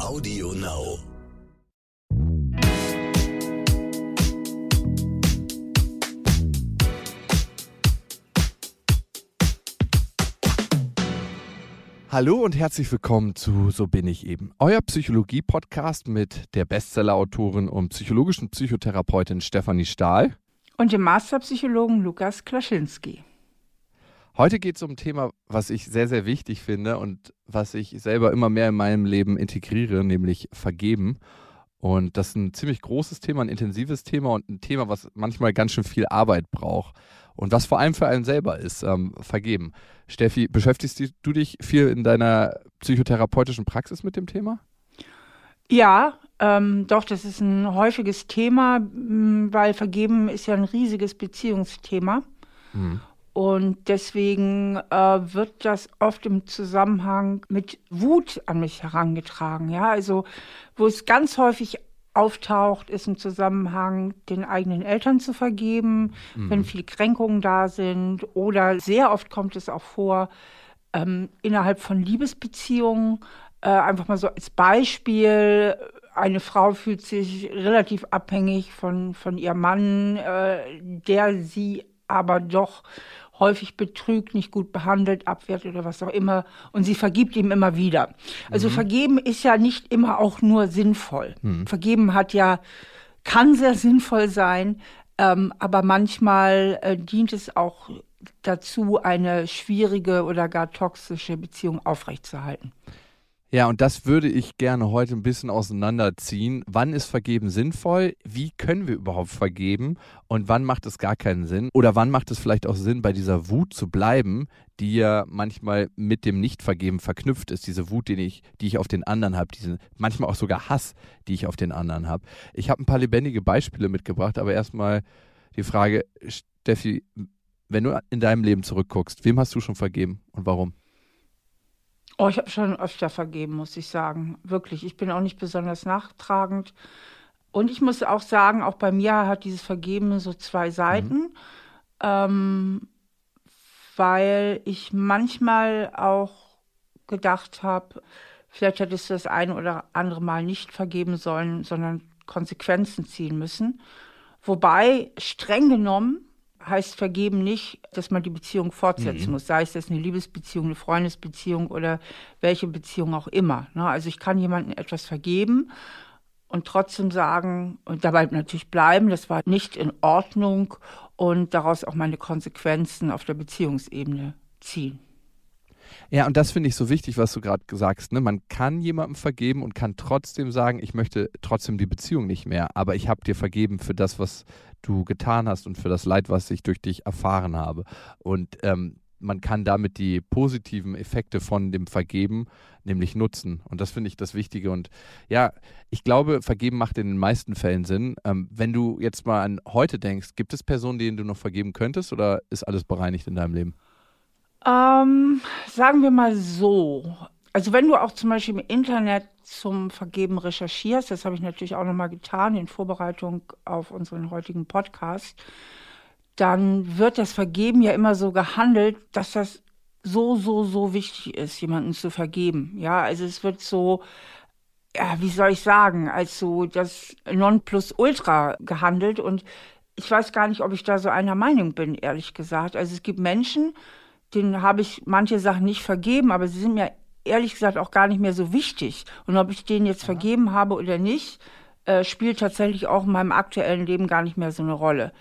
Audio Now. Hallo und herzlich willkommen zu So bin ich eben, euer Psychologie-Podcast mit der Bestseller-Autorin und psychologischen Psychotherapeutin Stefanie Stahl und dem Masterpsychologen Lukas Klaschinski. Heute geht es um ein Thema, was ich sehr, sehr wichtig finde und was ich selber immer mehr in meinem Leben integriere, nämlich Vergeben. Und das ist ein ziemlich großes Thema, ein intensives Thema und ein Thema, was manchmal ganz schön viel Arbeit braucht und was vor allem für einen selber ist, ähm, Vergeben. Steffi, beschäftigst du dich viel in deiner psychotherapeutischen Praxis mit dem Thema? Ja, ähm, doch, das ist ein häufiges Thema, weil Vergeben ist ja ein riesiges Beziehungsthema. Mhm. Und deswegen äh, wird das oft im Zusammenhang mit Wut an mich herangetragen. Ja, also wo es ganz häufig auftaucht, ist im Zusammenhang, den eigenen Eltern zu vergeben, mhm. wenn viele Kränkungen da sind. Oder sehr oft kommt es auch vor, ähm, innerhalb von Liebesbeziehungen, äh, einfach mal so als Beispiel, eine Frau fühlt sich relativ abhängig von, von ihrem Mann, äh, der sie aber doch häufig betrügt, nicht gut behandelt, abwertet oder was auch immer. Und sie vergibt ihm immer wieder. Also mhm. vergeben ist ja nicht immer auch nur sinnvoll. Mhm. Vergeben hat ja, kann sehr sinnvoll sein, ähm, aber manchmal äh, dient es auch dazu, eine schwierige oder gar toxische Beziehung aufrechtzuerhalten. Ja, und das würde ich gerne heute ein bisschen auseinanderziehen. Wann ist Vergeben sinnvoll? Wie können wir überhaupt vergeben? Und wann macht es gar keinen Sinn? Oder wann macht es vielleicht auch Sinn, bei dieser Wut zu bleiben, die ja manchmal mit dem Nichtvergeben verknüpft ist? Diese Wut, die ich, die ich auf den anderen habe, diese manchmal auch sogar Hass, die ich auf den anderen habe. Ich habe ein paar lebendige Beispiele mitgebracht, aber erstmal die Frage, Steffi, wenn du in deinem Leben zurückguckst, wem hast du schon vergeben und warum? Oh, ich habe schon öfter vergeben, muss ich sagen. Wirklich. Ich bin auch nicht besonders nachtragend. Und ich muss auch sagen, auch bei mir hat dieses Vergeben so zwei Seiten. Mhm. Ähm, weil ich manchmal auch gedacht habe, vielleicht hättest du das eine oder andere Mal nicht vergeben sollen, sondern Konsequenzen ziehen müssen. Wobei, streng genommen, heißt vergeben nicht, dass man die Beziehung fortsetzen mhm. muss, sei es das eine Liebesbeziehung, eine Freundesbeziehung oder welche Beziehung auch immer. Ne? Also ich kann jemandem etwas vergeben und trotzdem sagen und dabei natürlich bleiben, das war nicht in Ordnung und daraus auch meine Konsequenzen auf der Beziehungsebene ziehen. Ja, und das finde ich so wichtig, was du gerade sagst. Ne? Man kann jemandem vergeben und kann trotzdem sagen, ich möchte trotzdem die Beziehung nicht mehr, aber ich habe dir vergeben für das, was du getan hast und für das Leid, was ich durch dich erfahren habe. Und ähm, man kann damit die positiven Effekte von dem Vergeben nämlich nutzen. Und das finde ich das Wichtige. Und ja, ich glaube, Vergeben macht in den meisten Fällen Sinn. Ähm, wenn du jetzt mal an heute denkst, gibt es Personen, denen du noch vergeben könntest oder ist alles bereinigt in deinem Leben? Ähm, sagen wir mal so. Also wenn du auch zum Beispiel im Internet zum Vergeben recherchierst, das habe ich natürlich auch nochmal getan in Vorbereitung auf unseren heutigen Podcast, dann wird das Vergeben ja immer so gehandelt, dass das so, so, so wichtig ist, jemanden zu vergeben. Ja, also es wird so, ja, wie soll ich sagen, als so das Nonplusultra gehandelt und ich weiß gar nicht, ob ich da so einer Meinung bin, ehrlich gesagt. Also es gibt Menschen, denen habe ich manche Sachen nicht vergeben, aber sie sind mir ehrlich gesagt auch gar nicht mehr so wichtig. Und ob ich denen jetzt ja. vergeben habe oder nicht, äh, spielt tatsächlich auch in meinem aktuellen Leben gar nicht mehr so eine Rolle.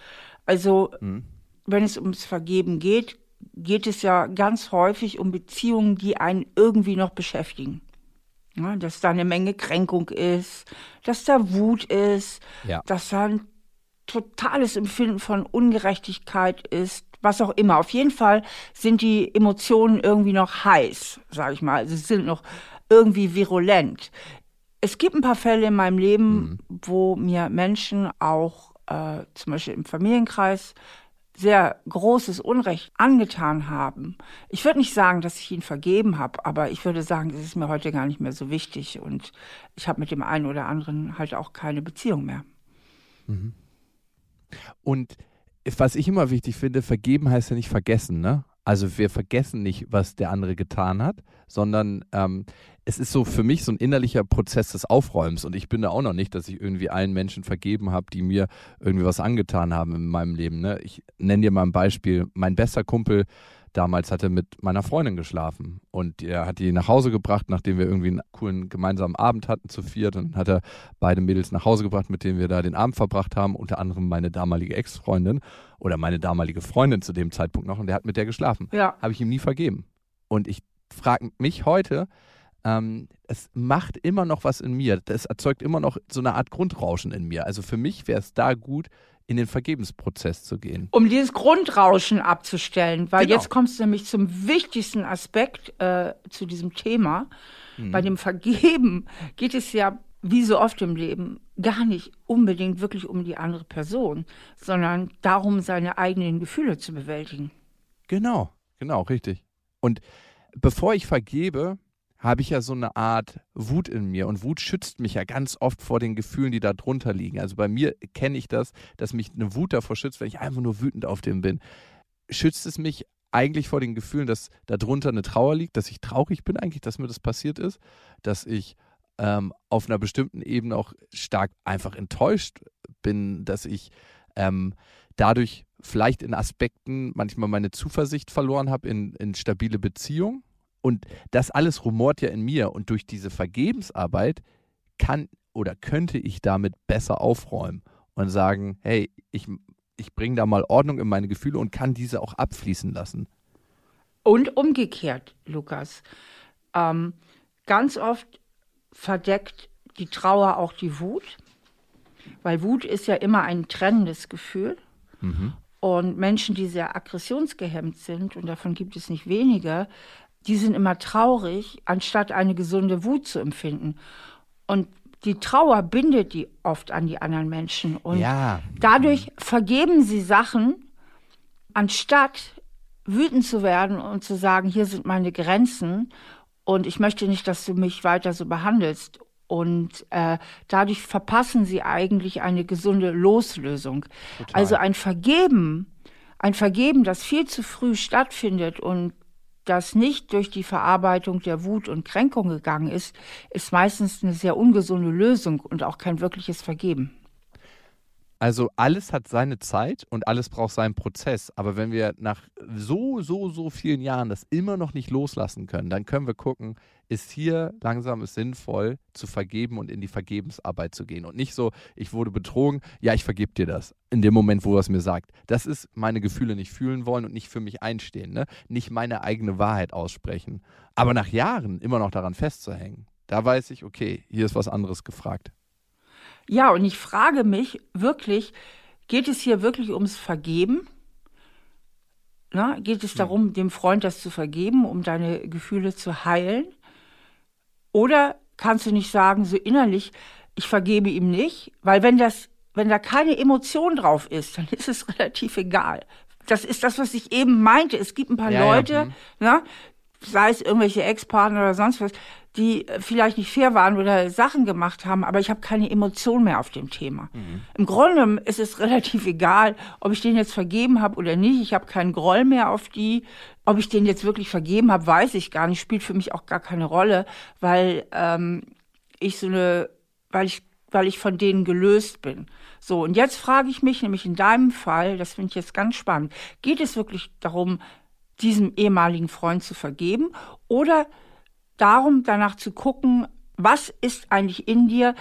Also, mhm. wenn es ums Vergeben geht, geht es ja ganz häufig um Beziehungen, die einen irgendwie noch beschäftigen. Ja, dass da eine Menge Kränkung ist, dass da Wut ist, ja. dass da ein totales Empfinden von Ungerechtigkeit ist, was auch immer. Auf jeden Fall sind die Emotionen irgendwie noch heiß, sage ich mal. Also sie sind noch irgendwie virulent. Es gibt ein paar Fälle in meinem Leben, mhm. wo mir Menschen auch äh, zum Beispiel im Familienkreis sehr großes Unrecht angetan haben. Ich würde nicht sagen, dass ich ihn vergeben habe, aber ich würde sagen, es ist mir heute gar nicht mehr so wichtig und ich habe mit dem einen oder anderen halt auch keine Beziehung mehr. Mhm. Und was ich immer wichtig finde, vergeben heißt ja nicht vergessen, ne? Also wir vergessen nicht, was der andere getan hat, sondern ähm, es ist so für mich so ein innerlicher Prozess des Aufräumens und ich bin da auch noch nicht, dass ich irgendwie allen Menschen vergeben habe, die mir irgendwie was angetan haben in meinem Leben. Ne? Ich nenne dir mal ein Beispiel. Mein bester Kumpel damals hatte mit meiner Freundin geschlafen und er hat die nach Hause gebracht, nachdem wir irgendwie einen coolen gemeinsamen Abend hatten zu viert und hat er beide Mädels nach Hause gebracht, mit denen wir da den Abend verbracht haben, unter anderem meine damalige Ex-Freundin oder meine damalige Freundin zu dem Zeitpunkt noch und der hat mit der geschlafen. Ja. Habe ich ihm nie vergeben. Und ich frage mich heute, ähm, es macht immer noch was in mir. Das erzeugt immer noch so eine Art Grundrauschen in mir. Also für mich wäre es da gut, in den Vergebensprozess zu gehen. Um dieses Grundrauschen abzustellen, weil Genau. jetzt kommst du nämlich zum wichtigsten Aspekt äh, zu diesem Thema. Mhm. Bei dem Vergeben geht es ja, wie so oft im Leben, gar nicht unbedingt wirklich um die andere Person, sondern darum, seine eigenen Gefühle zu bewältigen. Genau, genau, richtig. Und bevor ich vergebe, habe ich ja so eine Art Wut in mir. Und Wut schützt mich ja ganz oft vor den Gefühlen, die da drunter liegen. Also bei mir kenne ich das, dass mich eine Wut davor schützt, wenn ich einfach nur wütend auf dem bin. Schützt es mich eigentlich vor den Gefühlen, dass da drunter eine Trauer liegt, dass ich traurig bin eigentlich, dass mir das passiert ist, dass ich ähm, auf einer bestimmten Ebene auch stark einfach enttäuscht bin, dass ich ähm, dadurch vielleicht in Aspekten manchmal meine Zuversicht verloren habe in, in stabile Beziehungen. Und das alles rumort ja in mir. Und durch diese Vergebensarbeit kann oder könnte ich damit besser aufräumen und sagen, hey, ich, ich bringe da mal Ordnung in meine Gefühle und kann diese auch abfließen lassen. Und umgekehrt, Lukas. Ähm, ganz oft verdeckt die Trauer auch die Wut, weil Wut ist ja immer ein trennendes Gefühl. Und Menschen, die sehr aggressionsgehemmt sind, und davon gibt es nicht wenige, die sind immer traurig, anstatt eine gesunde Wut zu empfinden. Und die Trauer bindet die oft an die anderen Menschen. Und Ja. dadurch vergeben sie Sachen, anstatt wütend zu werden und zu sagen, hier sind meine Grenzen und ich möchte nicht, dass du mich weiter so behandelst. Und äh, dadurch verpassen sie eigentlich eine gesunde Loslösung. Also ein Vergeben, ein Vergeben, das viel zu früh stattfindet und das nicht durch die Verarbeitung der Wut und Kränkung gegangen ist, ist meistens eine sehr ungesunde Lösung und auch kein wirkliches Vergeben. Also alles hat seine Zeit und alles braucht seinen Prozess. Aber wenn wir nach so, so, so vielen Jahren das immer noch nicht loslassen können, dann können wir gucken, ist hier langsam es sinnvoll zu vergeben und in die Vergebensarbeit zu gehen. Und nicht so, ich wurde betrogen, ja, ich vergebe dir das. In dem Moment, wo er es mir sagt. Das ist meine Gefühle nicht fühlen wollen und nicht für mich einstehen. Ne? Nicht meine eigene Wahrheit aussprechen. Aber nach Jahren immer noch daran festzuhängen, da weiß ich, okay, hier ist was anderes gefragt. Ja, und ich frage mich wirklich, geht es hier wirklich ums Vergeben? Na, geht es darum, dem Freund das zu vergeben, um deine Gefühle zu heilen? Oder kannst du nicht sagen, so innerlich, ich vergebe ihm nicht, weil wenn das, wenn da keine Emotion drauf ist, dann ist es relativ egal. Das ist das, was ich eben meinte. Es gibt ein paar Ja, ja, Leute, mhm. ne, sei es irgendwelche Ex-Partner oder sonst was, die äh, vielleicht nicht fair waren oder Sachen gemacht haben, aber ich habe keine Emotion mehr auf dem Thema. Im Grunde ist es relativ egal, ob ich den jetzt vergeben habe oder nicht. Ich habe keinen Groll mehr auf die. Ob ich den jetzt wirklich vergeben habe, weiß ich gar nicht. Spielt für mich auch gar keine Rolle, weil ähm, ich so eine, weil ich, weil ich von denen gelöst bin. So, und jetzt frage ich mich, nämlich in deinem Fall, das finde ich jetzt ganz spannend, geht es wirklich darum, diesem ehemaligen Freund zu vergeben oder darum, danach zu gucken, was ist eigentlich in dir,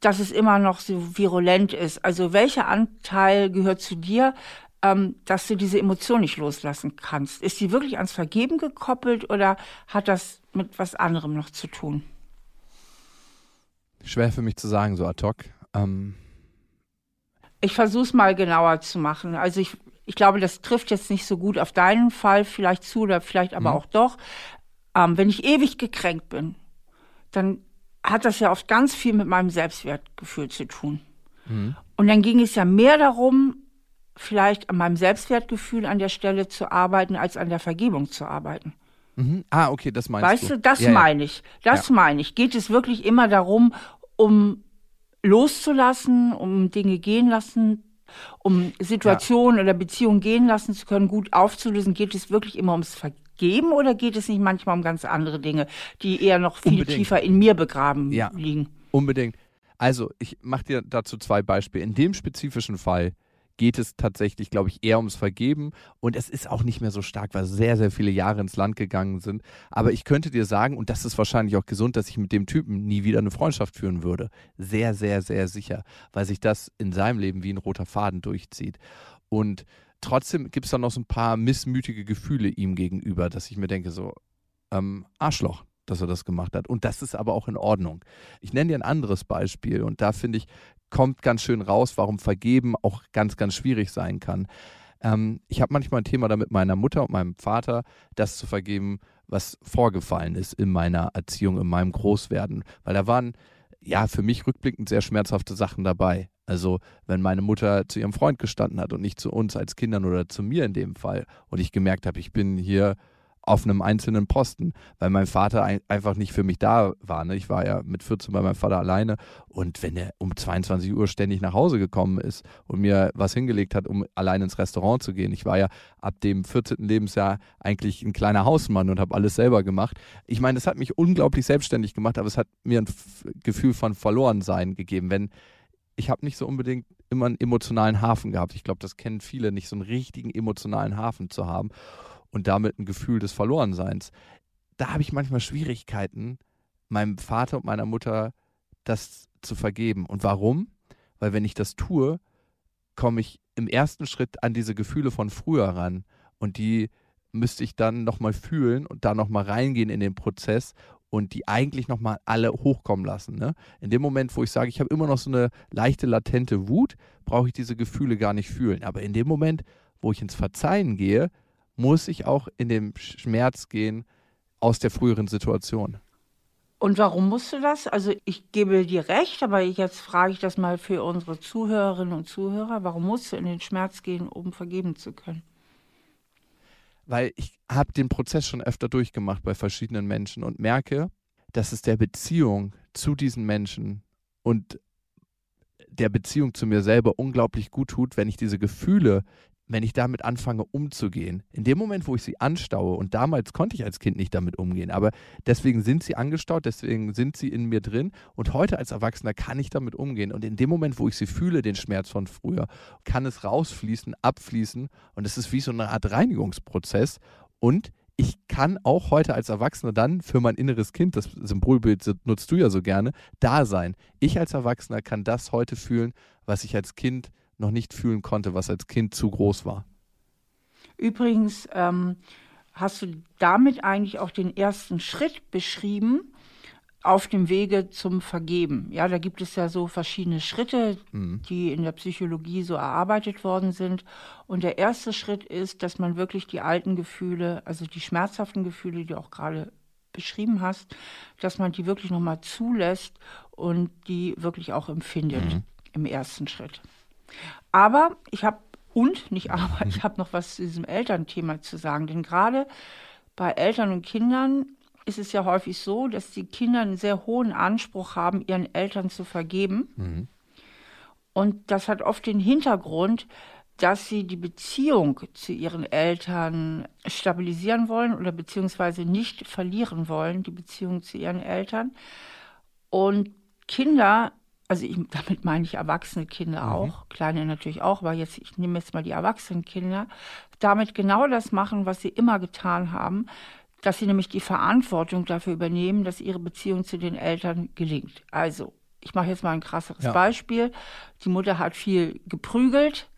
dass es immer noch so virulent ist? Also welcher Anteil gehört zu dir, ähm, dass du diese Emotion nicht loslassen kannst? Ist die wirklich ans Vergeben gekoppelt oder hat das mit was anderem noch zu tun? Schwer für mich zu sagen, so ad hoc. Ähm, Ich versuche es mal genauer zu machen. Also ich, ich glaube, das trifft jetzt nicht so gut auf deinen Fall vielleicht zu oder vielleicht aber auch doch. Ähm, wenn ich ewig gekränkt bin, dann hat das ja oft ganz viel mit meinem Selbstwertgefühl zu tun. Und dann ging es ja mehr darum, vielleicht an meinem Selbstwertgefühl an der Stelle zu arbeiten, als an der Vergebung zu arbeiten. mhm. Ah, okay, das meinst Weißt du. du, das Ja, ja. meine ich. Das meine ich. Geht es wirklich immer darum, um loszulassen, um Dinge gehen lassen um Situationen ja. oder Beziehungen gehen lassen zu können, gut aufzulösen, geht es wirklich immer ums Vergeben oder geht es nicht manchmal um ganz andere Dinge, die eher noch viel Unbedingt. tiefer in mir begraben ja, liegen? Unbedingt. Also, ich mache dir dazu zwei Beispiele. In dem spezifischen Fall geht es tatsächlich, glaube ich, eher ums Vergeben. Und es ist auch nicht mehr so stark, weil sehr, sehr viele Jahre ins Land gegangen sind. Aber ich könnte dir sagen, und das ist wahrscheinlich auch gesund, dass ich mit dem Typen nie wieder eine Freundschaft führen würde. Sehr, sehr, sehr sicher, weil sich das in seinem Leben wie ein roter Faden durchzieht. Und trotzdem gibt es dann noch so ein paar missmütige Gefühle ihm gegenüber, dass ich mir denke, so, ähm, Arschloch, dass er das gemacht hat. Und das ist aber auch in Ordnung. Ich nenne dir ein anderes Beispiel und da finde ich, kommt ganz schön raus, warum Vergeben auch ganz, ganz schwierig sein kann. Ähm, ich habe manchmal ein Thema da mit meiner Mutter und meinem Vater, das zu vergeben, was vorgefallen ist in meiner Erziehung, in meinem Großwerden. Weil da waren ja für mich rückblickend sehr schmerzhafte Sachen dabei. Also wenn meine Mutter zu ihrem Freund gestanden hat und nicht zu uns als Kindern oder zu mir in dem Fall und ich gemerkt habe, ich bin hier auf einem einzelnen Posten, weil mein Vater ein, einfach nicht für mich da war. Ne? Ich war ja mit 14 bei meinem Vater alleine und wenn er um 22 Uhr ständig nach Hause gekommen ist und mir was hingelegt hat, um allein ins Restaurant zu gehen, ich war ja ab dem 14. Lebensjahr eigentlich ein kleiner Hausmann und habe alles selber gemacht. Ich meine, das hat mich unglaublich selbstständig gemacht, aber es hat mir ein Gefühl von Verlorensein gegeben, wenn ich habe nicht so unbedingt immer einen emotionalen Hafen gehabt. Ich glaube, das kennen viele, nicht so einen richtigen emotionalen Hafen zu haben und damit ein Gefühl des Verlorenseins. Da habe ich manchmal Schwierigkeiten, meinem Vater und meiner Mutter das zu vergeben. Und warum? Weil wenn ich das tue, komme ich im ersten Schritt an diese Gefühle von früher ran. Und die müsste ich dann nochmal fühlen und da nochmal reingehen in den Prozess und die eigentlich nochmal alle hochkommen lassen. Ne? In dem Moment, wo ich sage, ich habe immer noch so eine leichte, latente Wut, brauche ich diese Gefühle gar nicht fühlen. Aber in dem Moment, wo ich ins Verzeihen gehe, muss ich auch in den Schmerz gehen aus der früheren Situation. Und warum musst du das? Also ich gebe dir recht, aber jetzt frage ich das mal für unsere Zuhörerinnen und Zuhörer. Warum musst du in den Schmerz gehen, um vergeben zu können? Weil ich habe den Prozess schon öfter durchgemacht bei verschiedenen Menschen und merke, dass es der Beziehung zu diesen Menschen und der Beziehung zu mir selber unglaublich gut tut, wenn ich diese Gefühle, wenn ich damit anfange umzugehen, in dem Moment, wo ich sie anstaue, und damals konnte ich als Kind nicht damit umgehen, aber deswegen sind sie angestaut, deswegen sind sie in mir drin und heute als Erwachsener kann ich damit umgehen. Und in dem Moment, wo ich sie fühle, den Schmerz von früher, kann es rausfließen, abfließen und es ist wie so eine Art Reinigungsprozess und ich kann auch heute als Erwachsener dann für mein inneres Kind, das Symbolbild nutzt du ja so gerne, da sein. Ich als Erwachsener kann das heute fühlen, was ich als Kind noch nicht fühlen konnte, was als Kind zu groß war. Übrigens ähm, hast du damit eigentlich auch den ersten Schritt beschrieben auf dem Wege zum Vergeben. Ja, da gibt es ja so verschiedene Schritte, mhm. die in der Psychologie so erarbeitet worden sind. Und der erste Schritt ist, dass man wirklich die alten Gefühle, also die schmerzhaften Gefühle, die du auch gerade beschrieben hast, dass man die wirklich nochmal zulässt und die wirklich auch empfindet mhm. im ersten Schritt. Aber ich habe, und nicht aber, ich habe noch was zu diesem Elternthema zu sagen. Denn gerade bei Eltern und Kindern ist es ja häufig so, dass die Kinder einen sehr hohen Anspruch haben, ihren Eltern zu vergeben. Mhm. Und das hat oft den Hintergrund, dass sie die Beziehung zu ihren Eltern stabilisieren wollen oder beziehungsweise nicht verlieren wollen, die Beziehung zu ihren Eltern. Und Kinder also ich, damit meine ich erwachsene Kinder mhm. auch, kleine natürlich auch, aber jetzt, ich nehme jetzt mal die erwachsenen Kinder, damit genau das machen, was sie immer getan haben, dass sie nämlich die Verantwortung dafür übernehmen, dass ihre Beziehung zu den Eltern gelingt. Also, ich mache jetzt mal ein krasseres ja. Beispiel. Die Mutter hat viel geprügelt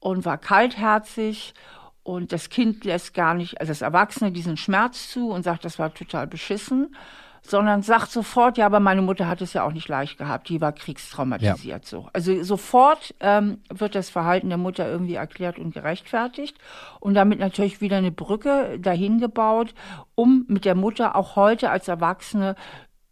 und war kaltherzig und das Kind lässt gar nicht, also das Erwachsene, diesen Schmerz zu und sagt, das war total beschissen sondern sagt sofort, ja, aber meine Mutter hat es ja auch nicht leicht gehabt, die war kriegstraumatisiert ja. so. Also sofort ähm, wird das Verhalten der Mutter irgendwie erklärt und gerechtfertigt und damit natürlich wieder eine Brücke dahin gebaut, um mit der Mutter auch heute als Erwachsene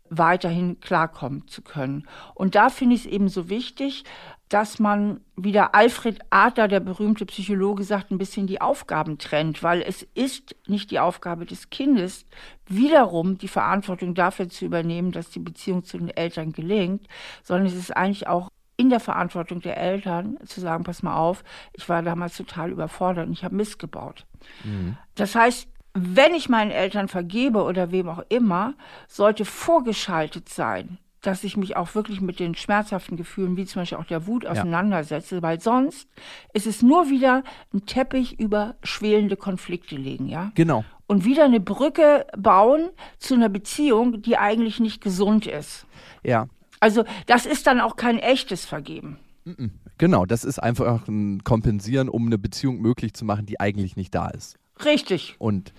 weiterhin klarkommen zu können. Und da finde ich es eben so wichtig, dass man, wie der Alfred Adler, der berühmte Psychologe, sagt, ein bisschen die Aufgaben trennt, weil es ist nicht die Aufgabe des Kindes, wiederum die Verantwortung dafür zu übernehmen, dass die Beziehung zu den Eltern gelingt, sondern es ist eigentlich auch in der Verantwortung der Eltern zu sagen, pass mal auf, ich war damals total überfordert und ich habe Mist gebaut. Mhm. Das heißt, wenn ich meinen Eltern vergebe oder wem auch immer, sollte vorgeschaltet sein, dass ich mich auch wirklich mit den schmerzhaften Gefühlen, wie zum Beispiel auch der Wut, auseinandersetze, ja. weil sonst ist es nur wieder ein Teppich über schwelende Konflikte legen, ja? Genau. Und wieder eine Brücke bauen zu einer Beziehung, die eigentlich nicht gesund ist. Ja. Also das ist dann auch kein echtes Vergeben. Genau, das ist einfach ein Kompensieren, um eine Beziehung möglich zu machen, die eigentlich nicht da ist. Richtig. Und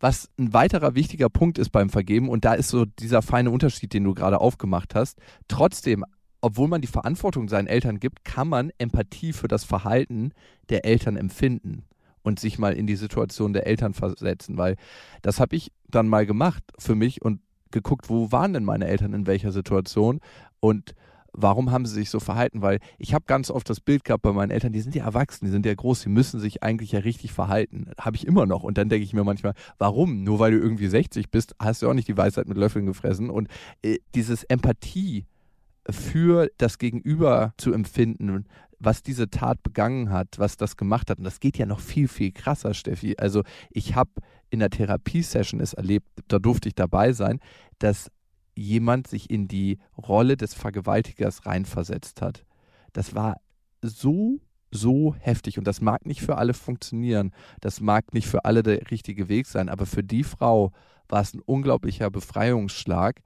was ein weiterer wichtiger Punkt ist beim Vergeben, und da ist so dieser feine Unterschied, den du gerade aufgemacht hast, trotzdem, obwohl man die Verantwortung seinen Eltern gibt, kann man Empathie für das Verhalten der Eltern empfinden und sich mal in die Situation der Eltern versetzen, weil das habe ich dann mal gemacht für mich und geguckt, wo waren denn meine Eltern in welcher Situation? Und warum haben sie sich so verhalten? Weil ich habe ganz oft das Bild gehabt bei meinen Eltern, die sind ja erwachsen, die sind ja groß, die müssen sich eigentlich ja richtig verhalten. Habe ich immer noch. Und dann denke ich mir manchmal, warum? Nur weil du irgendwie 60 bist, hast du auch nicht die Weisheit mit Löffeln gefressen. Und äh, dieses Empathie für das Gegenüber zu empfinden, was diese Tat begangen hat, was das gemacht hat. Und das geht ja noch viel, viel krasser, Steffi. Also ich habe in der Therapiesession es erlebt, da durfte ich dabei sein, dass jemand sich in die Rolle des Vergewaltigers reinversetzt hat. Das war so, so heftig und das mag nicht für alle funktionieren. Das mag nicht für alle der richtige Weg sein, aber für die Frau war es ein unglaublicher Befreiungsschlag,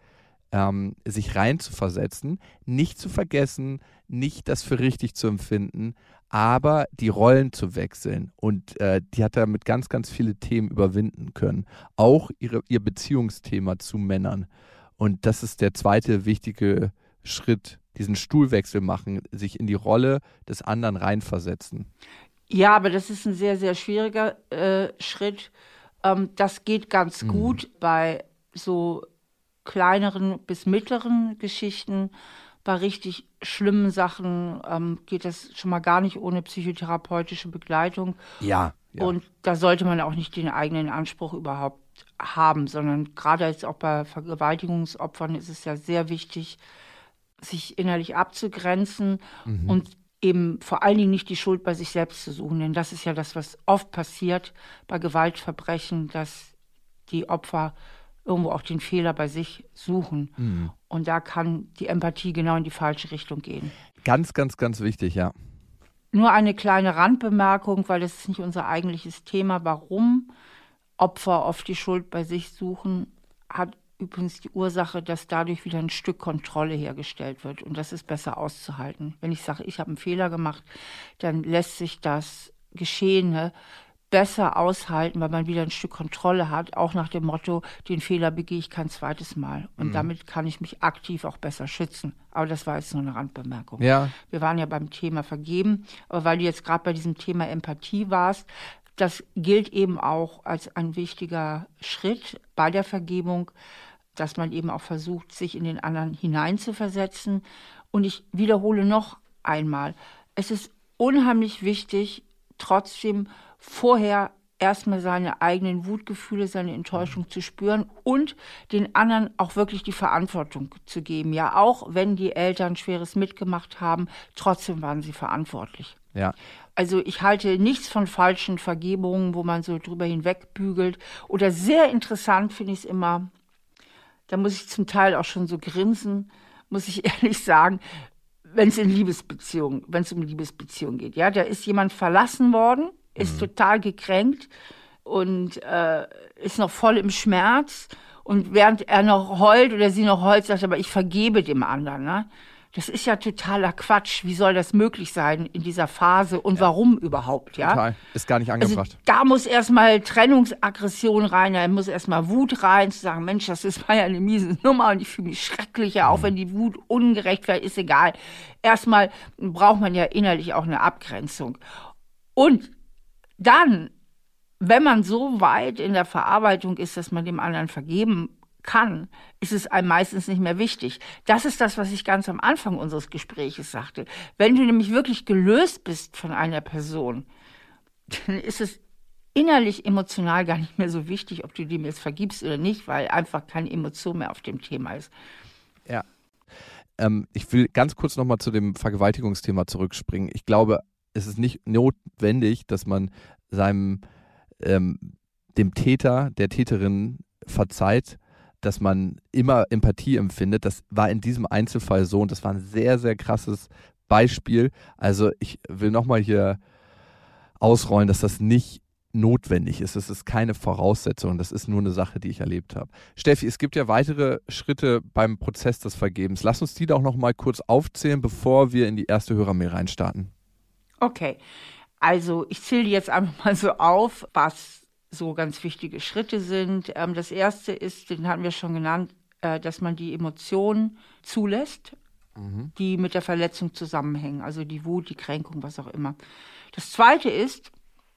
ähm, sich reinzuversetzen, nicht zu vergessen, nicht das für richtig zu empfinden, aber die Rollen zu wechseln. Und äh, die hat damit ganz, ganz viele Themen überwinden können. Auch ihre, ihr Beziehungsthema zu Männern. Und das ist der zweite wichtige Schritt, diesen Stuhlwechsel machen, sich in die Rolle des anderen reinversetzen. Ja, aber das ist ein sehr, sehr schwieriger äh, Schritt. Ähm, das geht ganz mhm. gut bei so kleineren bis mittleren Geschichten. Bei richtig schlimmen Sachen ähm, geht das schon mal gar nicht ohne psychotherapeutische Begleitung. Ja, ja. Und da sollte man auch nicht den eigenen Anspruch überhaupt haben, sondern gerade jetzt auch bei Vergewaltigungsopfern ist es ja sehr wichtig, sich innerlich abzugrenzen mhm. und eben vor allen Dingen nicht die Schuld bei sich selbst zu suchen. Denn das ist ja das, was oft passiert bei Gewaltverbrechen, dass die Opfer irgendwo auch den Fehler bei sich suchen. Mhm. Und da kann die Empathie genau in die falsche Richtung gehen. Ganz, ganz, ganz wichtig, ja. Nur eine kleine Randbemerkung, weil das ist nicht unser eigentliches Thema. Warum Opfer oft die Schuld bei sich suchen, hat übrigens die Ursache, dass dadurch wieder ein Stück Kontrolle hergestellt wird. Und das ist besser auszuhalten. Wenn ich sage, ich habe einen Fehler gemacht, dann lässt sich das Geschehene besser aushalten, weil man wieder ein Stück Kontrolle hat, auch nach dem Motto, den Fehler begehe ich kein zweites Mal. Und mhm. damit kann ich mich aktiv auch besser schützen. Aber das war jetzt nur eine Randbemerkung. Ja. Wir waren ja beim Thema Vergeben, aber weil du jetzt gerade bei diesem Thema Empathie warst, das gilt eben auch als ein wichtiger Schritt bei der Vergebung, dass man eben auch versucht, sich in den anderen hineinzuversetzen. Und ich wiederhole noch einmal, es ist unheimlich wichtig, trotzdem vorher erstmal seine eigenen Wutgefühle, seine Enttäuschung zu spüren und den anderen auch wirklich die Verantwortung zu geben. Ja, auch wenn die Eltern Schweres mitgemacht haben, trotzdem waren sie verantwortlich. Ja. Also ich halte nichts von falschen Vergebungen, wo man so drüber hinwegbügelt. Oder sehr interessant finde ich es immer, da muss ich zum Teil auch schon so grinsen, muss ich ehrlich sagen, wenn es in Liebesbeziehungen, wenn es um Liebesbeziehungen geht. Ja, da ist jemand verlassen worden, ist mhm. total gekränkt und äh, ist noch voll im Schmerz. Und während er noch heult oder sie noch heult, sagt er, aber ich vergebe dem anderen. Ne? Das ist ja totaler Quatsch. Wie soll das möglich sein in dieser Phase und ja. warum überhaupt, ja? Total. Ist gar nicht also angebracht. Also, da muss erstmal Trennungsaggression rein, da muss erstmal Wut rein, zu sagen, Mensch, das ist mal ja eine miese Nummer und ich fühle mich schrecklicher, mhm. auch wenn die Wut ungerecht wäre, ist egal. Erstmal braucht man ja innerlich auch eine Abgrenzung. Und dann, wenn man so weit in der Verarbeitung ist, dass man dem anderen vergeben kann, ist es einem meistens nicht mehr wichtig. Das ist das, was ich ganz am Anfang unseres Gespräches sagte. Wenn du nämlich wirklich gelöst bist von einer Person, dann ist es innerlich emotional gar nicht mehr so wichtig, ob du dem jetzt vergibst oder nicht, weil einfach keine Emotion mehr auf dem Thema ist. Ja. ähm, ich will ganz kurz nochmal zu dem Vergewaltigungsthema zurückspringen. Ich glaube, es ist nicht notwendig, dass man seinem ähm, dem Täter, der Täterin verzeiht, dass man immer Empathie empfindet. Das war in diesem Einzelfall so und das war ein sehr, sehr krasses Beispiel. Also ich will nochmal hier ausrollen, dass das nicht notwendig ist. Es ist keine Voraussetzung. Das ist nur eine Sache, die ich erlebt habe. Steffi, es gibt ja weitere Schritte beim Prozess des Vergebens. Lass uns die doch noch mal kurz aufzählen, bevor wir in die erste Hörermail reinstarten. Okay. Also ich zähle jetzt einfach mal so auf, was so ganz wichtige Schritte sind. Ähm, das erste ist, den hatten wir schon genannt, äh, dass man die Emotionen zulässt, mhm. die mit der Verletzung zusammenhängen. Also die Wut, die Kränkung, was auch immer. Das zweite ist,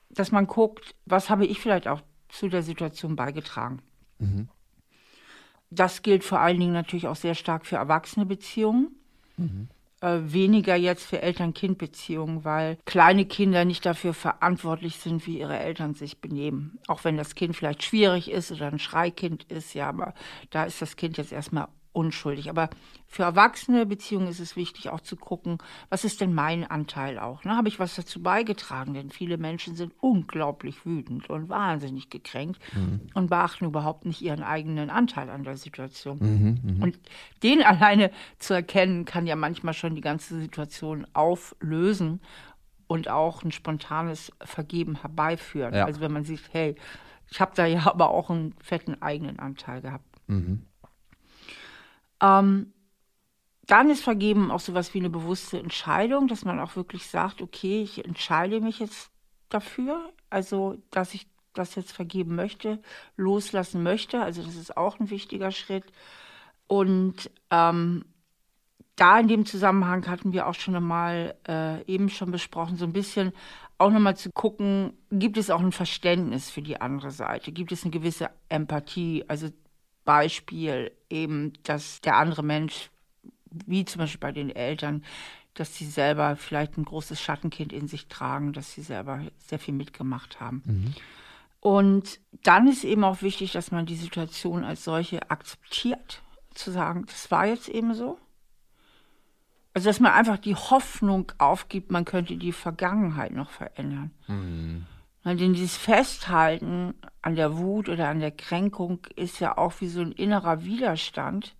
dass man guckt, was habe ich vielleicht auch zu der Situation beigetragen. Mhm. Das gilt vor allen Dingen natürlich auch sehr stark für erwachsene Beziehungen. Mhm. Äh, weniger jetzt für Eltern-Kind-Beziehungen, weil kleine Kinder nicht dafür verantwortlich sind, wie ihre Eltern sich benehmen. Auch wenn das Kind vielleicht schwierig ist oder ein Schreikind ist, ja, aber da ist das Kind jetzt erstmal unschuldig. Aber für erwachsene Beziehungen ist es wichtig auch zu gucken, was ist denn mein Anteil auch? Ne? Habe ich was dazu beigetragen? Denn viele Menschen sind unglaublich wütend und wahnsinnig gekränkt mhm. und beachten überhaupt nicht ihren eigenen Anteil an der Situation. Mhm, mh. Und den alleine zu erkennen, kann ja manchmal schon die ganze Situation auflösen und auch ein spontanes Vergeben herbeiführen. Ja. Also wenn man sieht, hey, ich habe da ja aber auch einen fetten eigenen Anteil gehabt. Mhm. Ähm, dann ist Vergeben auch sowas wie eine bewusste Entscheidung, dass man auch wirklich sagt, okay, ich entscheide mich jetzt dafür, also dass ich das jetzt vergeben möchte, loslassen möchte. Also das ist auch ein wichtiger Schritt. Und ähm, da in dem Zusammenhang hatten wir auch schon einmal äh, eben schon besprochen, so ein bisschen auch nochmal zu gucken, gibt es auch ein Verständnis für die andere Seite? Gibt es eine gewisse Empathie? Also Beispiel eben, dass der andere Mensch, wie zum Beispiel bei den Eltern, dass sie selber vielleicht ein großes Schattenkind in sich tragen, dass sie selber sehr viel mitgemacht haben. Mhm. Und dann ist eben auch wichtig, dass man die Situation als solche akzeptiert, zu sagen, das war jetzt eben so. Also dass man einfach die Hoffnung aufgibt, man könnte die Vergangenheit noch verändern. Mhm. Denn dieses Festhalten an der Wut oder an der Kränkung ist ja auch wie so ein innerer Widerstand,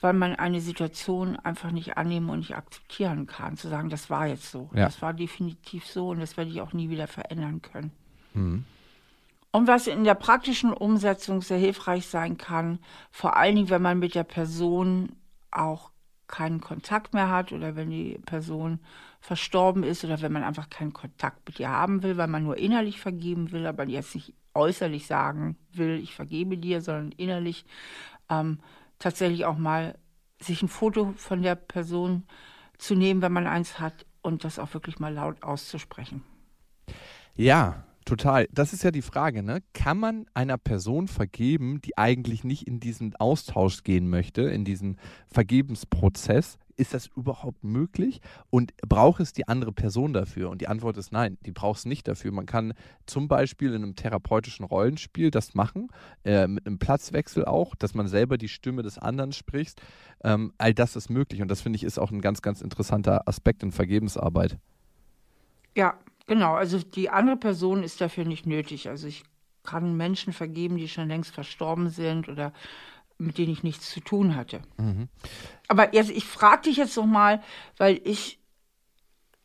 weil man eine Situation einfach nicht annehmen und nicht akzeptieren kann. Zu sagen, das war jetzt so. Ja. Das war definitiv so und das werde ich auch nie wieder verändern können. Mhm. Und was in der praktischen Umsetzung sehr hilfreich sein kann, vor allen Dingen, wenn man mit der Person auch keinen Kontakt mehr hat oder wenn die Person verstorben ist oder wenn man einfach keinen Kontakt mit ihr haben will, weil man nur innerlich vergeben will, aber jetzt nicht äußerlich sagen will, ich vergebe dir, sondern innerlich ähm, tatsächlich auch mal sich ein Foto von der Person zu nehmen, wenn man eins hat und das auch wirklich mal laut auszusprechen. Ja, Total. Das ist ja die Frage, ne? Kann man einer Person vergeben, die eigentlich nicht in diesen Austausch gehen möchte, in diesen Vergebensprozess? Ist das überhaupt möglich? Und braucht es die andere Person dafür? Und die Antwort ist nein, die braucht es nicht dafür. Man kann zum Beispiel in einem therapeutischen Rollenspiel das machen, äh, mit einem Platzwechsel auch, dass man selber die Stimme des anderen spricht. Ähm, all das ist möglich. Und das finde ich ist auch ein ganz, ganz interessanter Aspekt in Vergebensarbeit. Ja, Genau, also die andere Person ist dafür nicht nötig. Also ich kann Menschen vergeben, die schon längst verstorben sind oder mit denen ich nichts zu tun hatte. Mhm. Aber jetzt, ich frage dich jetzt noch mal, weil ich,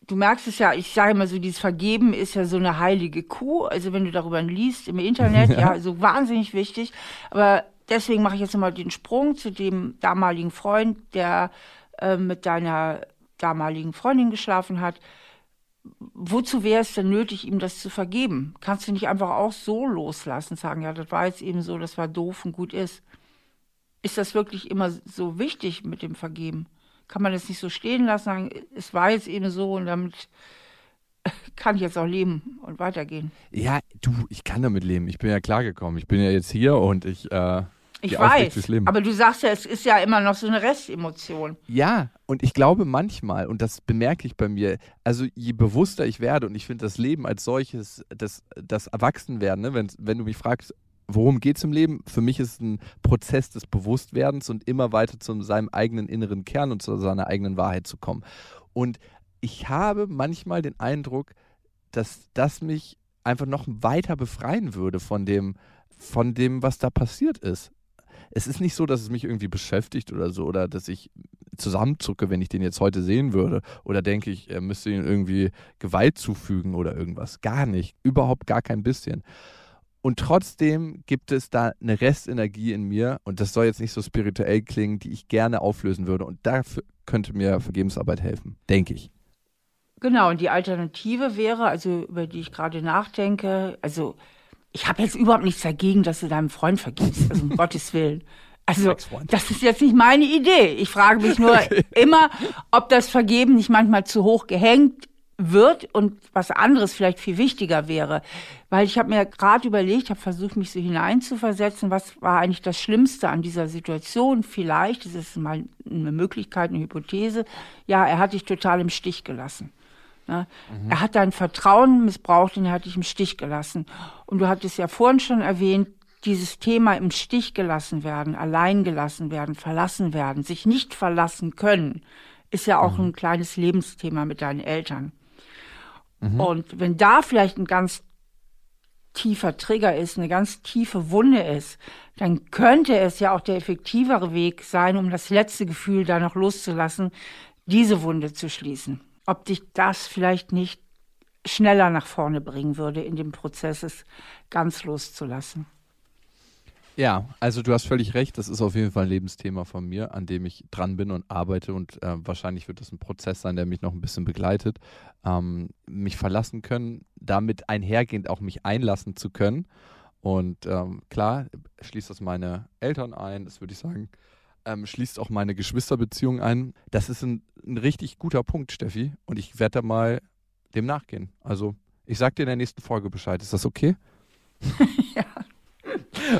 du merkst es ja, ich sage immer so, dieses Vergeben ist ja so eine heilige Kuh. Also wenn du darüber liest im Internet, ja, ja so wahnsinnig wichtig. Aber deswegen mache ich jetzt nochmal den Sprung zu dem damaligen Freund, der äh, mit deiner damaligen Freundin geschlafen hat wozu wäre es denn nötig, ihm das zu vergeben? Kannst du nicht einfach auch so loslassen, sagen, ja, das war jetzt eben so, das war doof und gut ist. Ist das wirklich immer so wichtig mit dem Vergeben? Kann man das nicht so stehen lassen, sagen, es war jetzt eben so und damit kann ich jetzt auch leben und weitergehen? Ja, du, ich kann damit leben. Ich bin ja klargekommen. Ich bin ja jetzt hier und ich äh, ich weiß, aber du sagst ja, es ist ja immer noch so eine Restemotion. Ja, und ich glaube manchmal, und das bemerke ich bei mir, also je bewusster ich werde, und ich finde das Leben als solches, das, das Erwachsenwerden, ne, wenn, wenn du mich fragst, worum geht es im Leben? Für mich ist es ein Prozess des Bewusstwerdens und immer weiter zu seinem eigenen inneren Kern und zu seiner eigenen Wahrheit zu kommen. Und ich habe manchmal den Eindruck, dass das mich einfach noch weiter befreien würde von dem, von dem, was da passiert ist. Es ist nicht so, dass es mich irgendwie beschäftigt oder so, oder dass ich zusammenzucke, wenn ich den jetzt heute sehen würde, oder denke ich, er müsste ihm irgendwie Gewalt zufügen oder irgendwas. Gar nicht. Überhaupt gar kein bisschen. Und trotzdem gibt es da eine Restenergie in mir, und das soll jetzt nicht so spirituell klingen, die ich gerne auflösen würde. Und dafür könnte mir Vergebensarbeit helfen, denke ich. Genau, und die Alternative wäre, also über die ich gerade nachdenke, also ich habe jetzt überhaupt nichts dagegen, dass du deinem Freund vergibst, also um Gottes Willen. Also, das ist jetzt nicht meine Idee. Ich frage mich nur okay. immer, ob das Vergeben nicht manchmal zu hoch gehängt wird und was anderes vielleicht viel wichtiger wäre. Weil ich habe mir gerade überlegt, habe versucht, mich so hineinzuversetzen, was war eigentlich das Schlimmste an dieser Situation? Vielleicht, das ist mal eine Möglichkeit, eine Hypothese, ja, er hat dich total im Stich gelassen. Ne? Mhm. Er hat dein Vertrauen missbraucht und er hat dich im Stich gelassen. Und du hattest ja vorhin schon erwähnt, dieses Thema im Stich gelassen werden, allein gelassen werden, verlassen werden, sich nicht verlassen können, ist ja auch mhm. ein kleines Lebensthema mit deinen Eltern. Mhm. Und wenn da vielleicht ein ganz tiefer Trigger ist, eine ganz tiefe Wunde ist, dann könnte es ja auch der effektivere Weg sein, um das letzte Gefühl da noch loszulassen, diese Wunde zu schließen. Ob dich das vielleicht nicht schneller nach vorne bringen würde, in dem Prozess es ganz loszulassen. Ja, also du hast völlig recht. Das ist auf jeden Fall ein Lebensthema von mir, an dem ich dran bin und arbeite. Und äh, wahrscheinlich wird das ein Prozess sein, der mich noch ein bisschen begleitet. Ähm, mich verlassen können, damit einhergehend auch mich einlassen zu können. Und ähm, klar, schließt das meine Eltern ein, das würde ich sagen. Ähm, schließt auch meine Geschwisterbeziehung ein. Das ist ein, ein richtig guter Punkt, Steffi. Und ich werde da mal dem nachgehen. Also, ich sage dir in der nächsten Folge Bescheid. Ist das okay? ja.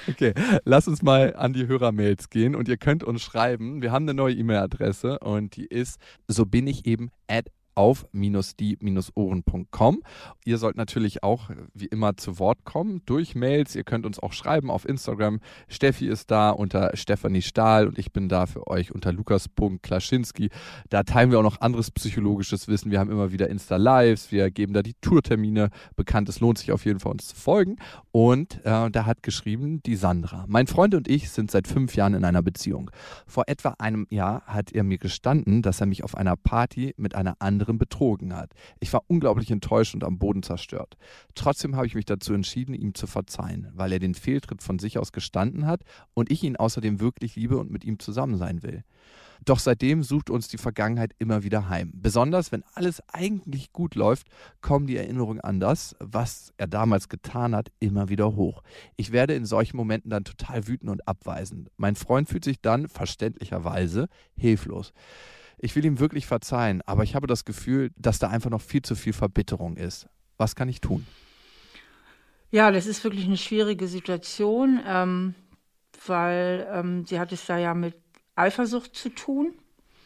Okay, lass uns mal an die Hörermails gehen und ihr könnt uns schreiben. Wir haben eine neue E-Mail-Adresse und die ist so bin ich eben at auf-die-ohren.com. Ihr sollt natürlich auch wie immer zu Wort kommen durch Mails. Ihr könnt uns auch schreiben auf Instagram. Steffi ist da unter Stefanie Stahl und ich bin da für euch unter lukas.klaschinski. Da teilen wir auch noch anderes psychologisches Wissen. Wir haben immer wieder Insta-Lives, wir geben da die Tourtermine bekannt. Es lohnt sich auf jeden Fall uns zu folgen. Und äh, da hat geschrieben die Sandra. Mein Freund und ich sind seit fünf Jahren in einer Beziehung. Vor etwa einem Jahr hat er mir gestanden, dass er mich auf einer Party mit einer anderen anderen betrogen hat. Ich war unglaublich enttäuscht und am Boden zerstört. Trotzdem habe ich mich dazu entschieden, ihm zu verzeihen, weil er den Fehltritt von sich aus gestanden hat und ich ihn außerdem wirklich liebe und mit ihm zusammen sein will. Doch seitdem sucht uns die Vergangenheit immer wieder heim. Besonders wenn alles eigentlich gut läuft, kommen die Erinnerungen an das, was er damals getan hat, immer wieder hoch. Ich werde in solchen Momenten dann total wütend und abweisend. Mein Freund fühlt sich dann verständlicherweise hilflos. Ich will ihm wirklich verzeihen, aber ich habe das Gefühl, dass da einfach noch viel zu viel Verbitterung ist. Was kann ich tun? Ja, das ist wirklich eine schwierige Situation, ähm, weil ähm, sie hat es da ja mit Eifersucht zu tun.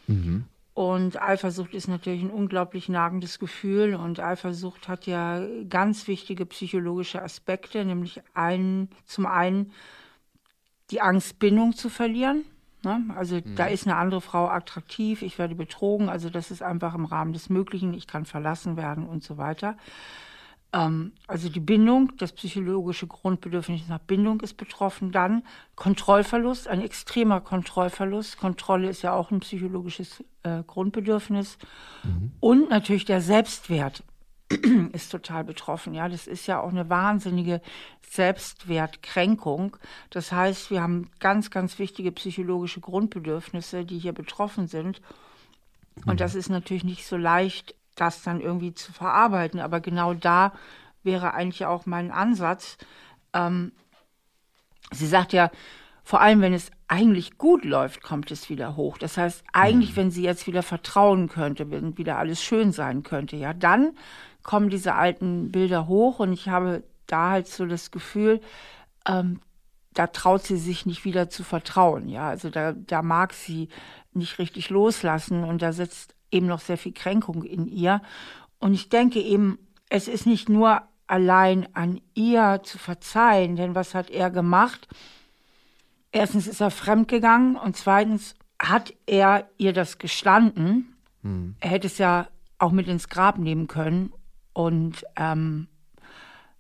Mhm. Und Eifersucht ist natürlich ein unglaublich nagendes Gefühl und Eifersucht hat ja ganz wichtige psychologische Aspekte, nämlich einen, zum einen die Angst, Bindung zu verlieren. Ne? Also mhm. da ist eine andere Frau attraktiv, ich werde betrogen, also das ist einfach im Rahmen des Möglichen, ich kann verlassen werden und so weiter. Ähm, also die Bindung, das psychologische Grundbedürfnis nach Bindung ist betroffen. Dann Kontrollverlust, ein extremer Kontrollverlust. Kontrolle ist ja auch ein psychologisches äh, Grundbedürfnis. Mhm. Und natürlich der Selbstwert ist total betroffen. Ja, das ist ja auch eine wahnsinnige Selbstwertkränkung. Das heißt, wir haben ganz, ganz wichtige psychologische Grundbedürfnisse, die hier betroffen sind. Und mhm. das ist natürlich nicht so leicht, das dann irgendwie zu verarbeiten. Aber genau da wäre eigentlich auch mein Ansatz. Ähm, sie sagt ja, vor allem wenn es eigentlich gut läuft, kommt es wieder hoch. Das heißt, eigentlich, mhm. wenn sie jetzt wieder vertrauen könnte, wenn wieder alles schön sein könnte, ja, dann kommen diese alten Bilder hoch und ich habe da halt so das Gefühl, ähm, da traut sie sich nicht wieder zu vertrauen. Ja, also da, da mag sie nicht richtig loslassen und da sitzt eben noch sehr viel Kränkung in ihr. Und ich denke eben, es ist nicht nur allein an ihr zu verzeihen. Denn was hat er gemacht? Erstens ist er fremdgegangen und zweitens hat er ihr das gestanden. Hm. Er hätte es ja auch mit ins Grab nehmen können und ähm,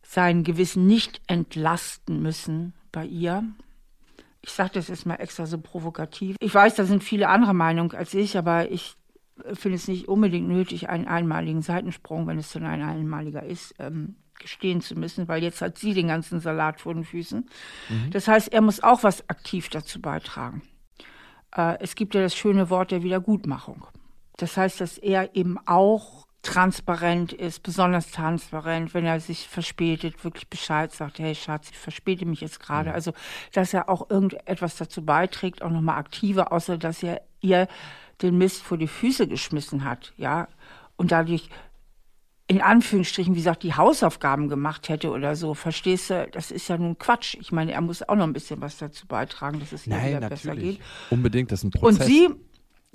sein Gewissen nicht entlasten müssen bei ihr. Ich sage das jetzt mal extra so provokativ. Ich weiß, da sind viele andere Meinungen als ich, aber ich finde es nicht unbedingt nötig, einen einmaligen Seitensprung, wenn es denn ein einmaliger ist, ähm, gestehen zu müssen, weil jetzt hat sie den ganzen Salat vor den Füßen. Mhm. Das heißt, er muss auch was aktiv dazu beitragen. Äh, es gibt ja das schöne Wort der Wiedergutmachung. Das heißt, dass er eben auch transparent ist, besonders transparent, wenn er sich verspätet, wirklich Bescheid sagt, hey Schatz, ich verspäte mich jetzt gerade. Mhm. Also, dass er auch irgendetwas dazu beiträgt, auch nochmal aktiver, außer dass er ihr den Mist vor die Füße geschmissen hat, ja, und dadurch in Anführungsstrichen, wie gesagt, die Hausaufgaben gemacht hätte oder so, verstehst du, das ist ja nun Quatsch. Ich meine, er muss auch noch ein bisschen was dazu beitragen, dass es ihr Nein, wieder natürlich. besser geht. Unbedingt, das ist ein Prozess. Und sie,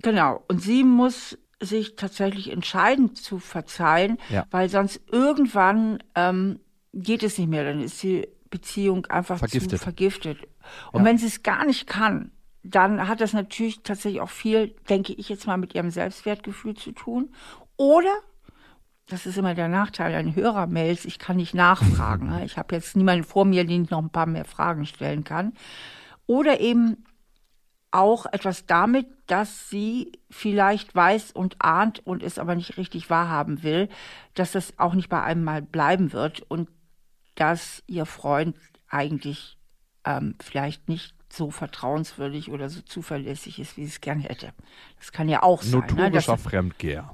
genau, und sie muss sich tatsächlich entscheiden zu verzeihen, ja. weil sonst irgendwann ähm, geht es nicht mehr, dann ist die Beziehung einfach vergiftet. zu vergiftet. Und ja. wenn sie es gar nicht kann, dann hat das natürlich tatsächlich auch viel, denke ich jetzt mal, mit ihrem Selbstwertgefühl zu tun. Oder das ist immer der Nachteil an Hörermails, ich kann nicht nachfragen. Ne? Ich habe jetzt niemanden vor mir, den ich noch ein paar mehr Fragen stellen kann. Oder eben auch etwas damit, dass sie vielleicht weiß und ahnt und es aber nicht richtig wahrhaben will, dass das auch nicht bei einem Mal bleiben wird und dass ihr Freund eigentlich ähm, vielleicht nicht so vertrauenswürdig oder so zuverlässig ist, wie sie es gern hätte. Das kann ja auch sein. Ne? Notorischer ne? Fremdgeher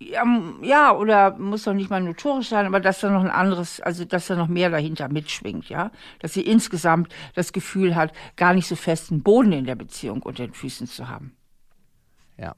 ja, oder muss doch nicht mal notorisch sein, aber dass da noch ein anderes, also dass da noch mehr dahinter mitschwingt, ja. Dass sie insgesamt das Gefühl hat, gar nicht so festen Boden in der Beziehung unter den Füßen zu haben. Ja.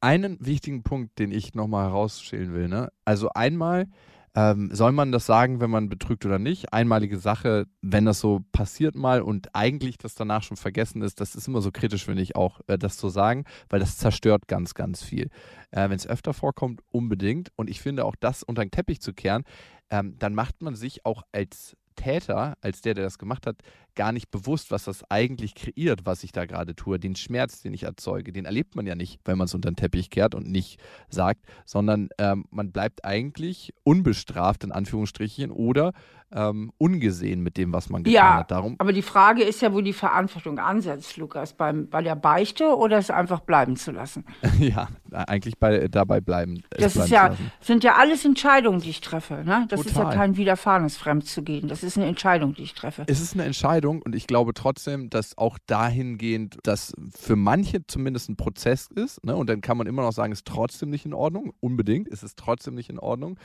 Einen wichtigen Punkt, den ich nochmal herausstellen will, ne? Also einmal, ähm, soll man das sagen, wenn man betrügt oder nicht? Einmalige Sache, wenn das so passiert mal und eigentlich das danach schon vergessen ist, das ist immer so kritisch, finde ich auch, äh, das zu sagen, weil das zerstört ganz, ganz viel. Äh, wenn es öfter vorkommt, unbedingt. Und ich finde auch das unter den Teppich zu kehren, ähm, dann macht man sich auch als Täter, als der, der das gemacht hat, gar nicht bewusst, was das eigentlich kreiert, was ich da gerade tue. Den Schmerz, den ich erzeuge, den erlebt man ja nicht, wenn man es unter den Teppich kehrt und nicht sagt, sondern ähm, man bleibt eigentlich unbestraft in Anführungsstrichen oder ähm, ungesehen mit dem, was man getan ja, hat. Darum aber die Frage ist ja, wo die Verantwortung ansetzt, Lukas, beim, bei der Beichte oder es einfach bleiben zu lassen? ja, eigentlich bei, dabei bleiben. Das ist ja, sind ja alles Entscheidungen, die ich treffe. Ne? Das Total. ist ja kein Widerfahrenes, fremd zu gehen. Das ist eine Entscheidung, die ich treffe. Es ist eine Entscheidung und ich glaube trotzdem, dass auch dahingehend, dass für manche zumindest ein Prozess ist. Ne? Und dann kann man immer noch sagen, es ist trotzdem nicht in Ordnung. Unbedingt, es ist trotzdem nicht in Ordnung.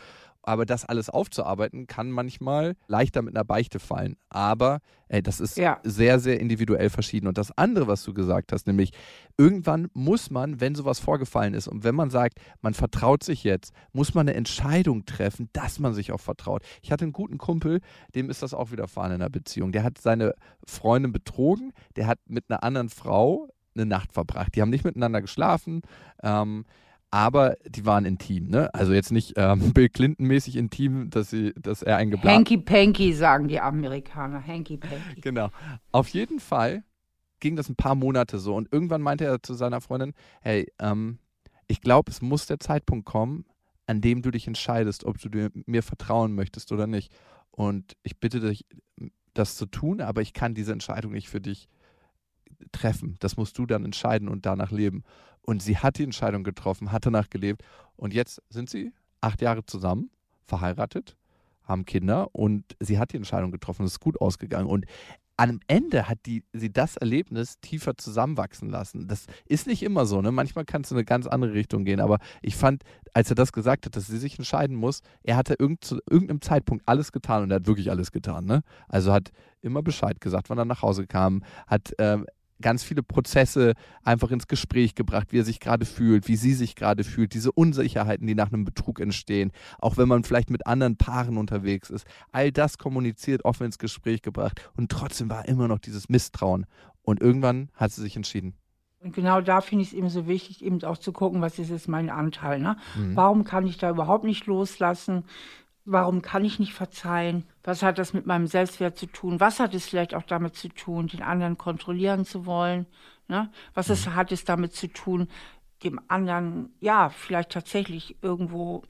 Aber das alles aufzuarbeiten, kann manchmal leichter mit einer Beichte fallen. Aber ey, das ist ja. sehr, sehr individuell verschieden. Und das andere, was du gesagt hast, nämlich irgendwann muss man, wenn sowas vorgefallen ist und wenn man sagt, man vertraut sich jetzt, muss man eine Entscheidung treffen, dass man sich auch vertraut. Ich hatte einen guten Kumpel, dem ist das auch widerfahren in einer Beziehung. Der hat seine Freundin betrogen, der hat mit einer anderen Frau eine Nacht verbracht. Die haben nicht miteinander geschlafen. Ähm, aber die waren intim, ne? Also jetzt nicht ähm, Bill Clinton-mäßig intim, dass, sie, dass er ein geblasen Hanky-Panky, sagen die Amerikaner. Hanky-Panky. Genau. Auf jeden Fall ging das ein paar Monate so und irgendwann meinte er zu seiner Freundin, hey, ähm, ich glaube, es muss der Zeitpunkt kommen, an dem du dich entscheidest, ob du mir vertrauen möchtest oder nicht. Und ich bitte dich, das zu tun, aber ich kann diese Entscheidung nicht für dich treffen. Das musst du dann entscheiden und danach leben. Und sie hat die Entscheidung getroffen, hat danach gelebt. Und jetzt sind sie acht Jahre zusammen, verheiratet, haben Kinder und sie hat die Entscheidung getroffen. Es ist gut ausgegangen. Und am Ende hat die, sie das Erlebnis tiefer zusammenwachsen lassen. Das ist nicht immer so, ne? Manchmal kann es in eine ganz andere Richtung gehen. Aber ich fand, als er das gesagt hat, dass sie sich entscheiden muss, er hatte irgend, zu irgendeinem Zeitpunkt alles getan und er hat wirklich alles getan, ne? Also hat immer Bescheid gesagt, wann er nach Hause kam, hat ähm, ganz viele Prozesse einfach ins Gespräch gebracht, wie er sich gerade fühlt, wie sie sich gerade fühlt, diese Unsicherheiten, die nach einem Betrug entstehen, auch wenn man vielleicht mit anderen Paaren unterwegs ist. All das kommuniziert, offen ins Gespräch gebracht und trotzdem war immer noch dieses Misstrauen. Und irgendwann hat sie sich entschieden. Und genau da finde ich es eben so wichtig, eben auch zu gucken, was ist jetzt mein Anteil. Ne? Mhm. Warum kann ich da überhaupt nicht loslassen? Warum kann ich nicht verzeihen? Was hat das mit meinem Selbstwert zu tun? Was hat es vielleicht auch damit zu tun, den anderen kontrollieren zu wollen? Ne? Was ist, hat es damit zu tun, dem anderen, ja, vielleicht tatsächlich irgendwo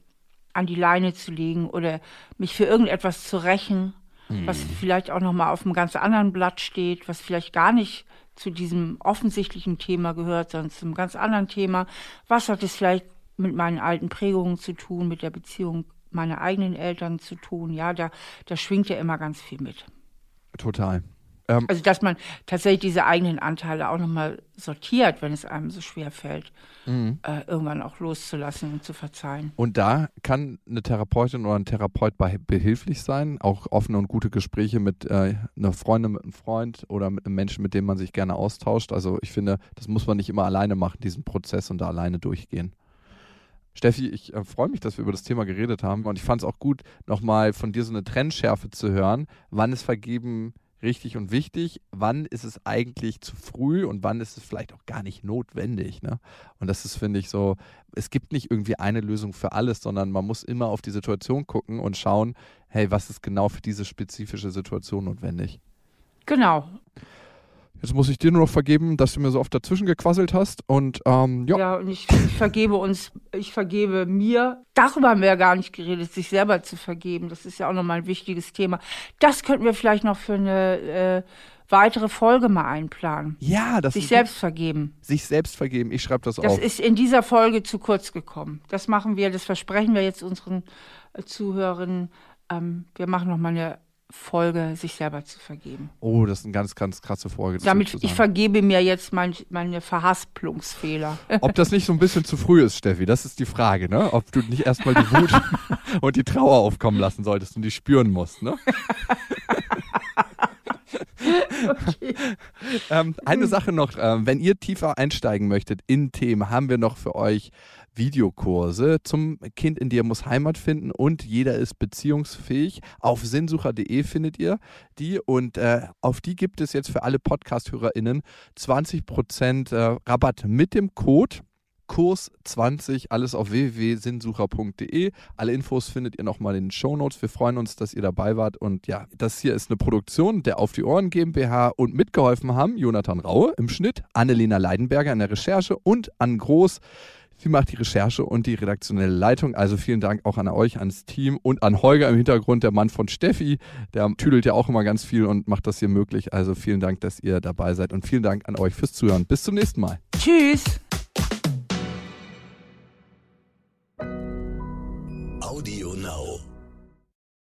an die Leine zu legen oder mich für irgendetwas zu rächen, mhm. was vielleicht auch nochmal auf einem ganz anderen Blatt steht, was vielleicht gar nicht zu diesem offensichtlichen Thema gehört, sondern zu einem ganz anderen Thema. Was hat es vielleicht mit meinen alten Prägungen zu tun, mit der Beziehung meiner eigenen Eltern zu tun? Ja, da, da schwingt ja immer ganz viel mit. Total. Ähm, also, dass man tatsächlich diese eigenen Anteile auch nochmal sortiert, wenn es einem so schwer fällt, mhm. äh, irgendwann auch loszulassen und zu verzeihen. Und da kann eine Therapeutin oder ein Therapeut behilflich sein, auch offene und gute Gespräche mit äh, einer Freundin, mit einem Freund oder mit einem Menschen, mit dem man sich gerne austauscht. Also, ich finde, das muss man nicht immer alleine machen, diesen Prozess und da alleine durchgehen. Steffi, ich äh, freue mich, dass wir über das Thema geredet haben und ich fand es auch gut, nochmal von dir so eine Trennschärfe zu hören, wann es vergeben richtig und wichtig, wann ist es eigentlich zu früh und wann ist es vielleicht auch gar nicht notwendig. Ne? Und das ist, finde ich, so, es gibt nicht irgendwie eine Lösung für alles, sondern man muss immer auf die Situation gucken und schauen, hey, was ist genau für diese spezifische Situation notwendig. Genau. Jetzt muss ich dir nur noch vergeben, dass du mir so oft dazwischen gequasselt hast. Und ähm, ja. Ja, und ich, ich, vergebe uns, ich vergebe mir. Darüber haben wir ja gar nicht geredet, sich selber zu vergeben. Das ist ja auch nochmal ein wichtiges Thema. Das könnten wir vielleicht noch für eine äh, weitere Folge mal einplanen. Ja, das Sich selbst vergeben. Sich selbst vergeben. Ich schreibe das, das auf. Das ist in dieser Folge zu kurz gekommen. Das machen wir, das versprechen wir jetzt unseren äh, Zuhörern. Ähm, wir machen nochmal eine Folge, sich selber zu vergeben. Oh, das ist eine ganz, ganz krasse Folge. Damit ich vergebe mir jetzt mein, meine Verhaspelungsfehler. Ob das nicht so ein bisschen zu früh ist, Steffi, das ist die Frage, ne? Ob du nicht erstmal die Wut und die Trauer aufkommen lassen solltest und die spüren musst, ne? Okay. ähm, eine Sache noch, äh, wenn ihr tiefer einsteigen möchtet in Themen, haben wir noch für euch Videokurse zum Kind in dir muss Heimat finden und jeder ist beziehungsfähig. Auf sinnsucher.de findet ihr die und äh, auf die gibt es jetzt für alle Podcast-HörerInnen 20% äh, Rabatt mit dem Code Kurs 20, alles auf www.sinnsucher.de. Alle Infos findet ihr nochmal in den Show Notes. Wir freuen uns, dass ihr dabei wart. Und ja, das hier ist eine Produktion der Auf die Ohren GmbH und mitgeholfen haben Jonathan Raue im Schnitt, Annelena Leidenberger in der Recherche und Ann Groß Sie macht die Recherche und die redaktionelle Leitung. Also vielen Dank auch an euch, ans Team und an Holger im Hintergrund, der Mann von Steffi. Der tüdelt ja auch immer ganz viel und macht das hier möglich. Also vielen Dank, dass ihr dabei seid und vielen Dank an euch fürs Zuhören. Bis zum nächsten Mal. Tschüss.